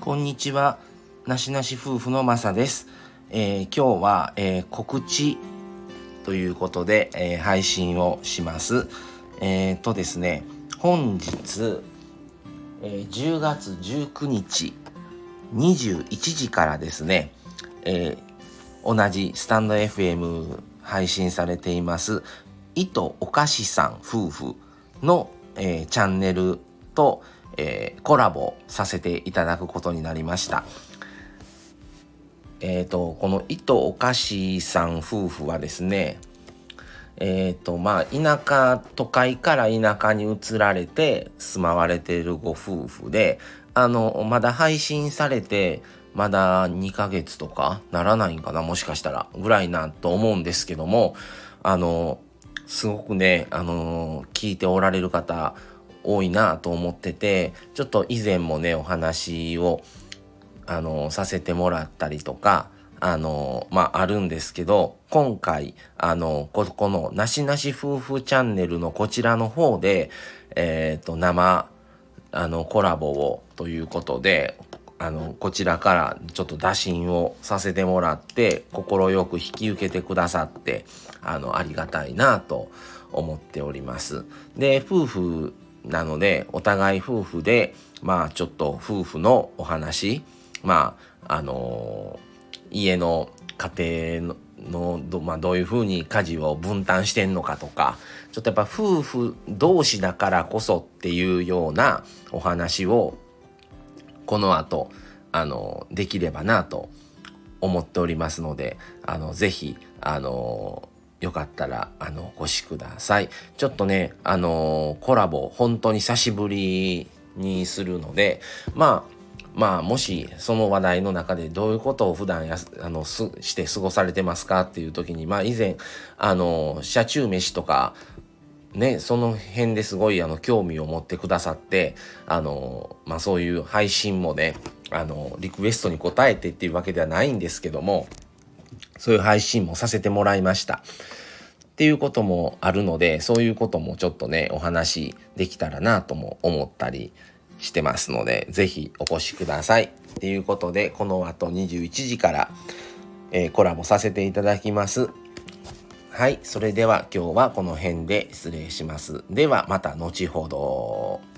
こんにちは。なしなし夫婦のまさです。えー今日は、えー告知ということで、えー配信をします。えーとですね、本日、えー10月19日21時からですね、え同じスタンド FM 配信されています、糸おかしさん夫婦の、えチャンネルと、えーコラボさせていただくことになりました。えっ、と、この糸おかしさん夫婦はですね、えっ、と、まあ、田舎、都会から田舎に移られて住まわれているご夫婦で、あの、まだ配信されて、まだ2ヶ月とかならないんかなもしかしたらぐらいなと思うんですけども、あの、すごくね、あの、聞いておられる方多いなと思ってて、ちょっと以前もね、お話をあのさせてもらったりとかあのまああるんですけど今回あのここのなしなし夫婦チャンネルのこちらの方でえっ、と生あのコラボをということであのこちらからちょっと打診をさせてもらって快く引き受けてくださってあのありがたいなと思っております。で夫婦なのでお互い夫婦でまあちょっと夫婦のお話まああの家の家庭ののど,、まあ、どういうふうに家事を分担してんのかとかちょっとやっぱ夫婦同士だからこそっていうようなお話をこの後あのできればなと思っておりますのであのぜひあのよかったらあのお越しください。ちょっとねあのコラボ本当に久しぶりにするのでまあまあもしその話題の中でどういうことを普段やあのすして過ごされてますかっていう時にまあ以前あの車中飯とかね、その辺ですごいあの興味を持ってくださってあの、まあ、そういう配信もねあのリクエストに応えてっていうわけではないんですけどもそういう配信もさせてもらいました。っていうこともあるのでそういうこともちょっとねお話できたらなとも思ったりしてますので是非お越しください。っていうことでこの後21時から、えーコラボさせていただきます。はい、それでは今日はこの辺で失礼します。ではまた後ほど。